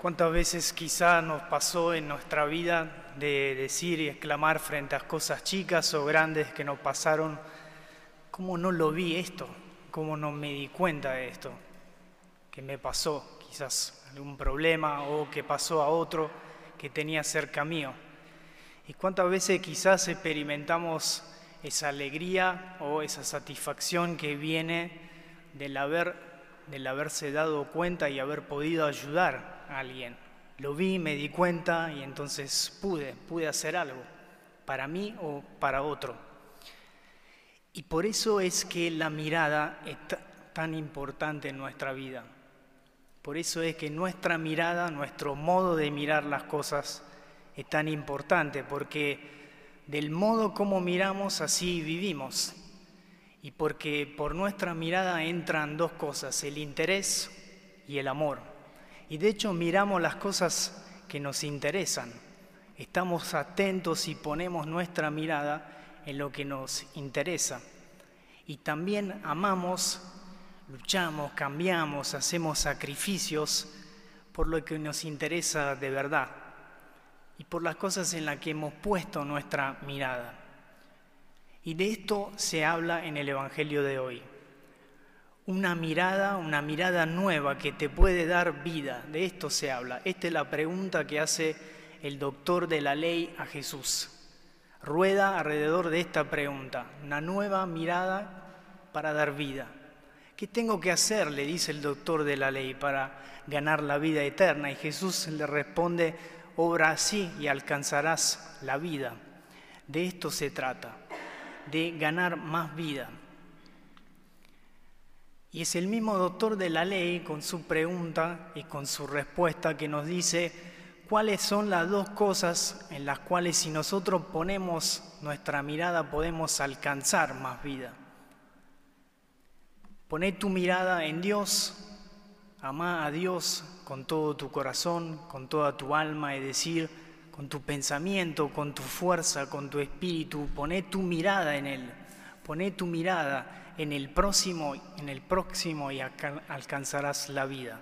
¿Cuántas veces quizá nos pasó en nuestra vida de decir y exclamar frente a cosas chicas o grandes que nos pasaron, ¿cómo no lo vi esto? ¿Cómo no me di cuenta de esto? Que me pasó quizás algún problema o que pasó a otro que tenía cerca mío. ¿Y cuántas veces quizás experimentamos esa alegría o esa satisfacción que viene del, haber, del haberse dado cuenta y haber podido ayudar alguien. Lo vi, me di cuenta y entonces pude, pude hacer algo, para mí o para otro. Y por eso es que la mirada es tan importante en nuestra vida. Por eso es que nuestra mirada, nuestro modo de mirar las cosas es tan importante, porque del modo como miramos así vivimos. Y porque por nuestra mirada entran dos cosas, el interés y el amor. Y de hecho miramos las cosas que nos interesan. Estamos atentos y ponemos nuestra mirada en lo que nos interesa. Y también amamos, luchamos, cambiamos, hacemos sacrificios por lo que nos interesa de verdad y por las cosas en las que hemos puesto nuestra mirada. Y de esto se habla en el Evangelio de hoy una mirada, una mirada nueva que te puede dar vida. De esto se habla. Esta es la pregunta que hace el doctor de la ley a Jesús. Rueda alrededor de esta pregunta, una nueva mirada para dar vida. ¿Qué tengo que hacer? le dice el doctor de la ley para ganar la vida eterna. Y Jesús le responde, obra así y alcanzarás la vida. De esto se trata, de ganar más vida. Y es el mismo doctor de la ley con su pregunta y con su respuesta que nos dice cuáles son las dos cosas en las cuales si nosotros ponemos nuestra mirada podemos alcanzar más vida. Poné tu mirada en Dios, ama a Dios con todo tu corazón, con toda tu alma, es decir, con tu pensamiento, con tu fuerza, con tu espíritu, poné tu mirada en Él, poné tu mirada en el próximo, en el próximo y alcanzarás la vida.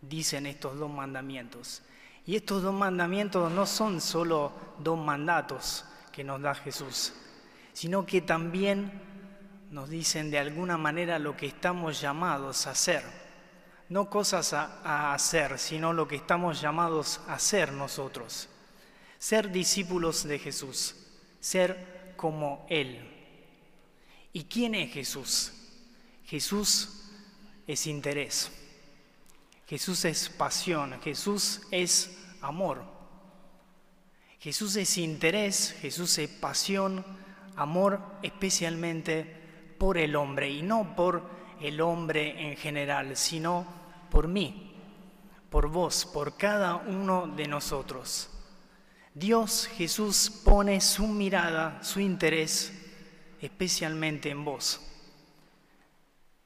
Dicen estos dos mandamientos. Y estos dos mandamientos no son solo dos mandatos que nos da Jesús, sino que también nos dicen de alguna manera lo que estamos llamados a hacer. No cosas a, a hacer, sino lo que estamos llamados a hacer nosotros. Ser discípulos de Jesús, ser como Él. ¿Y quién es Jesús? Jesús es interés. Jesús es pasión. Jesús es amor. Jesús es interés, Jesús es pasión, amor especialmente por el hombre y no por el hombre en general, sino por mí, por vos, por cada uno de nosotros. Dios Jesús pone su mirada, su interés especialmente en vos.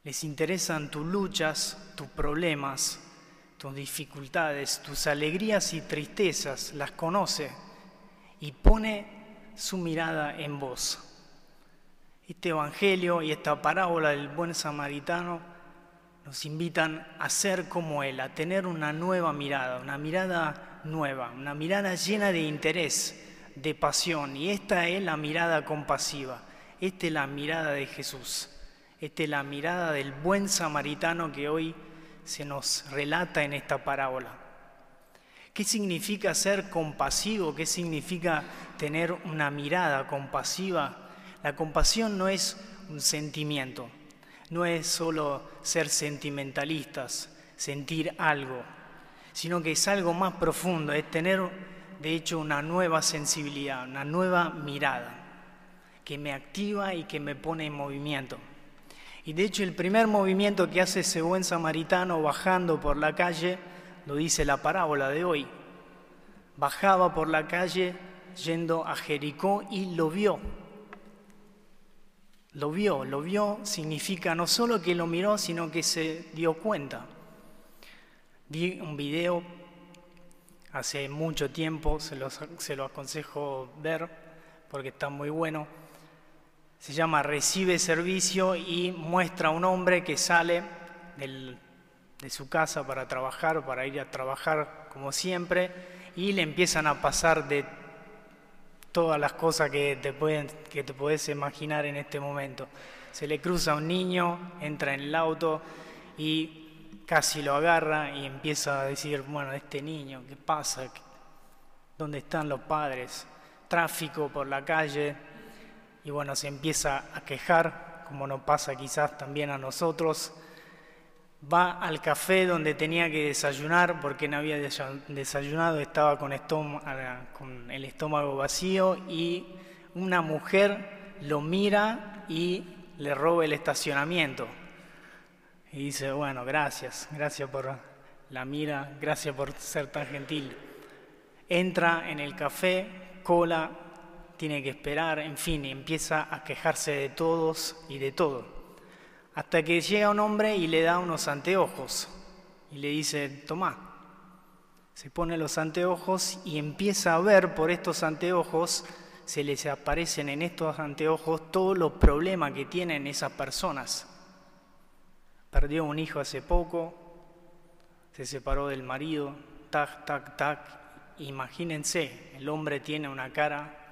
Les interesan tus luchas, tus problemas, tus dificultades, tus alegrías y tristezas, las conoce y pone su mirada en vos. Este Evangelio y esta parábola del buen samaritano nos invitan a ser como Él, a tener una nueva mirada, una mirada nueva, una mirada llena de interés, de pasión. Y esta es la mirada compasiva. Esta es la mirada de Jesús. Esta es la mirada del buen samaritano que hoy se nos relata en esta parábola. ¿Qué significa ser compasivo? ¿Qué significa tener una mirada compasiva? La compasión no es un sentimiento, no es solo ser sentimentalistas, sentir algo, sino que es algo más profundo, es tener de hecho una nueva sensibilidad, una nueva mirada que me activa y que me pone en movimiento. Y de hecho el primer movimiento que hace ese buen samaritano bajando por la calle, lo dice la parábola de hoy. Bajaba por la calle yendo a Jericó y lo vio. Lo vio, lo vio significa no solo que lo miró, sino que se dio cuenta. Vi un video hace mucho tiempo, se lo, se aconsejo ver porque está muy bueno se llama Recibe Servicio y muestra a un hombre que sale de su casa para trabajar, para ir a trabajar como siempre, y le empiezan a pasar de todas las cosas que te, pueden, que te puedes imaginar en este momento. Se le cruza un niño, entra en el auto y casi lo agarra y empieza a decir, bueno, este niño, ¿qué pasa? ¿Dónde están los padres? Tráfico por la calle. Y bueno, se empieza a quejar, como nos pasa quizás también a nosotros va al café donde tenía que desayunar porque no había desayunado, estaba con, con el estómago vacío y una mujer lo mira y le roba el estacionamiento. Y dice, bueno, gracias, gracias por la mira, gracias por ser tan gentil. Entra en el café, cola, tiene que esperar, en fin, empieza a quejarse de todos y de todo hasta que llega un hombre y le da unos anteojos y le dice, toma. Se pone los anteojos y empieza a ver por estos anteojos, se les aparecen en estos anteojos todos los problemas que tienen esas personas. Perdió un hijo hace poco, se separó del marido, tac, tac, tac. Imagínense, el hombre tiene una cara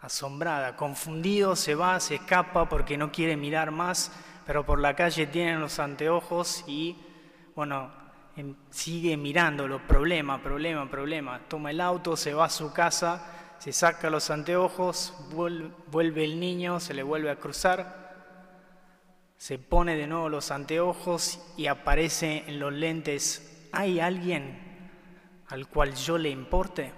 asombrada, confundido, se va, se escapa porque no quiere mirar más pero por la calle tienen los anteojos y, bueno, em, sigue mirando los problemas, problemas, problemas. Toma el auto, se va a su casa, se saca los anteojos, vuelve el niño, se le vuelve a cruzar, se pone de nuevo los anteojos y aparece en los lentes, ¿hay alguien al cual yo le importe?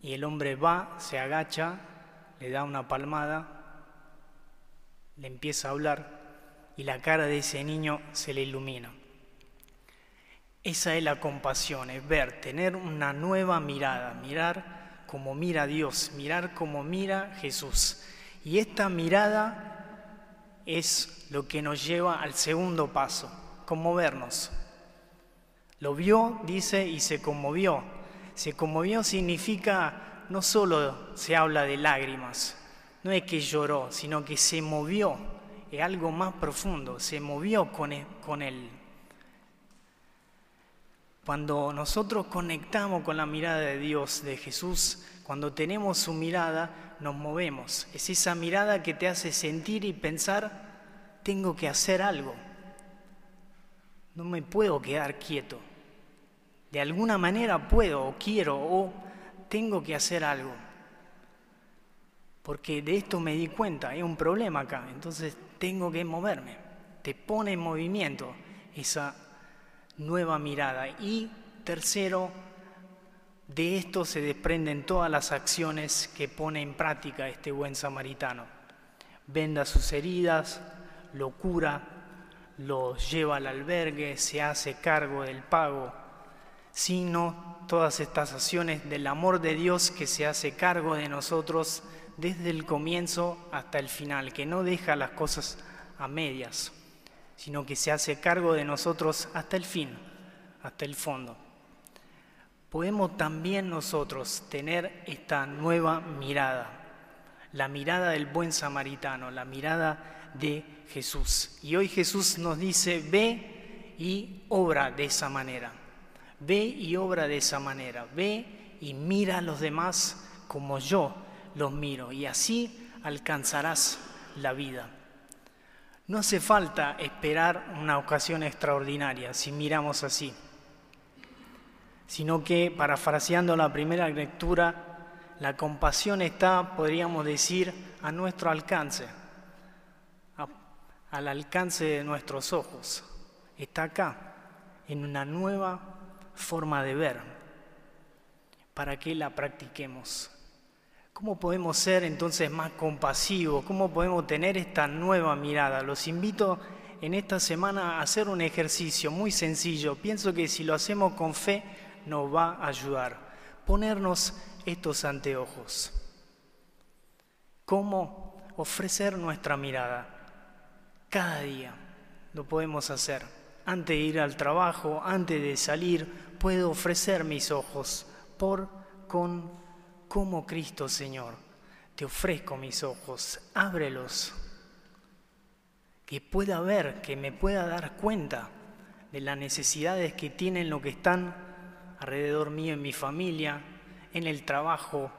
Y el hombre va, se agacha, le da una palmada le empieza a hablar y la cara de ese niño se le ilumina. Esa es la compasión, es ver, tener una nueva mirada, mirar como mira Dios, mirar como mira Jesús. Y esta mirada es lo que nos lleva al segundo paso, conmovernos. Lo vio, dice, y se conmovió. Se conmovió significa, no solo se habla de lágrimas, no es que lloró, sino que se movió, es algo más profundo, se movió con él, e, con él. Cuando nosotros conectamos con la mirada de Dios, de Jesús, cuando tenemos su mirada, nos movemos. Es esa mirada que te hace sentir y pensar, tengo que hacer algo. No me puedo quedar quieto. De alguna manera puedo o quiero o tengo que hacer algo porque de esto me di cuenta, hay un problema acá, entonces tengo que moverme. Te pone en movimiento esa nueva mirada. Y tercero, de esto se desprenden todas las acciones que pone en práctica este buen samaritano. Venda sus heridas, lo cura, lo lleva al albergue, se hace cargo del pago, sino todas estas acciones del amor de Dios que se hace cargo de nosotros desde el comienzo hasta el final, que no deja las cosas a medias, sino que se hace cargo de nosotros hasta el fin, hasta el fondo. Podemos también nosotros tener esta nueva mirada, la mirada del buen samaritano, la mirada de Jesús. Y hoy Jesús nos dice, ve y obra de esa manera, ve y obra de esa manera, ve y mira a los demás como yo los miro y así alcanzarás la vida. No hace falta esperar una ocasión extraordinaria si miramos así, sino que, parafraseando la primera lectura, la compasión está, podríamos decir, a nuestro alcance, al alcance de nuestros ojos. Está acá, en una nueva forma de ver, para que la practiquemos. ¿Cómo podemos ser entonces más compasivos? ¿Cómo podemos tener esta nueva mirada? Los invito en esta semana a hacer un ejercicio muy sencillo. Pienso que si lo hacemos con fe nos va a ayudar. Ponernos estos anteojos. ¿Cómo ofrecer nuestra mirada? Cada día lo podemos hacer. Antes de ir al trabajo, antes de salir, puedo ofrecer mis ojos por, con, como Cristo Señor, te ofrezco mis ojos, ábrelos. que pueda ver, que me pueda dar cuenta de las necesidades que tienen los que están alrededor mío en mi familia, en el trabajo,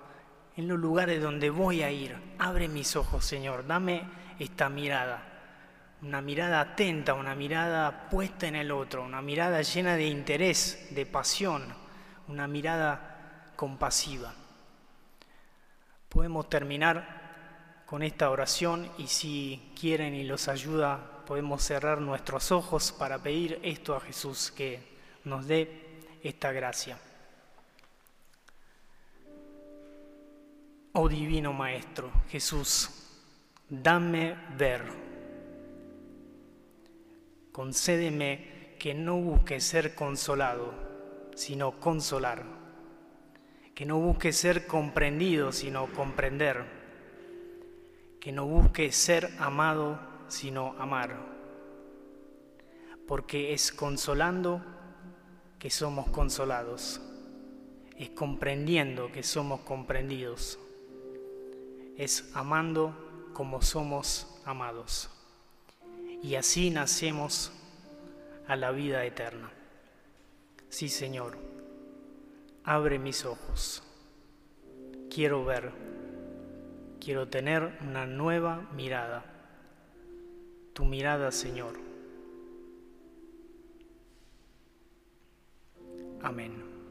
en los lugares donde voy a ir. Abre mis ojos, Señor, dame esta mirada, una mirada atenta, una mirada puesta en el otro, una mirada llena de interés, de pasión, una mirada compasiva. Podemos terminar con esta oración y si quieren y los ayuda, podemos cerrar nuestros ojos para pedir esto a Jesús, que nos dé esta gracia. Oh Divino Maestro, Jesús, dame ver. Concédeme que no busque ser consolado, sino consolar. Que no busque ser comprendido, sino comprender. Que no busque ser amado, sino amar. Porque es consolando que somos consolados. Es comprendiendo que somos comprendidos es amando como somos amados. Y así nacemos a la vida eterna. Sí, Señor, abre mis ojos. Quiero ver, quiero tener una nueva mirada. Tu mirada, Señor. Amén.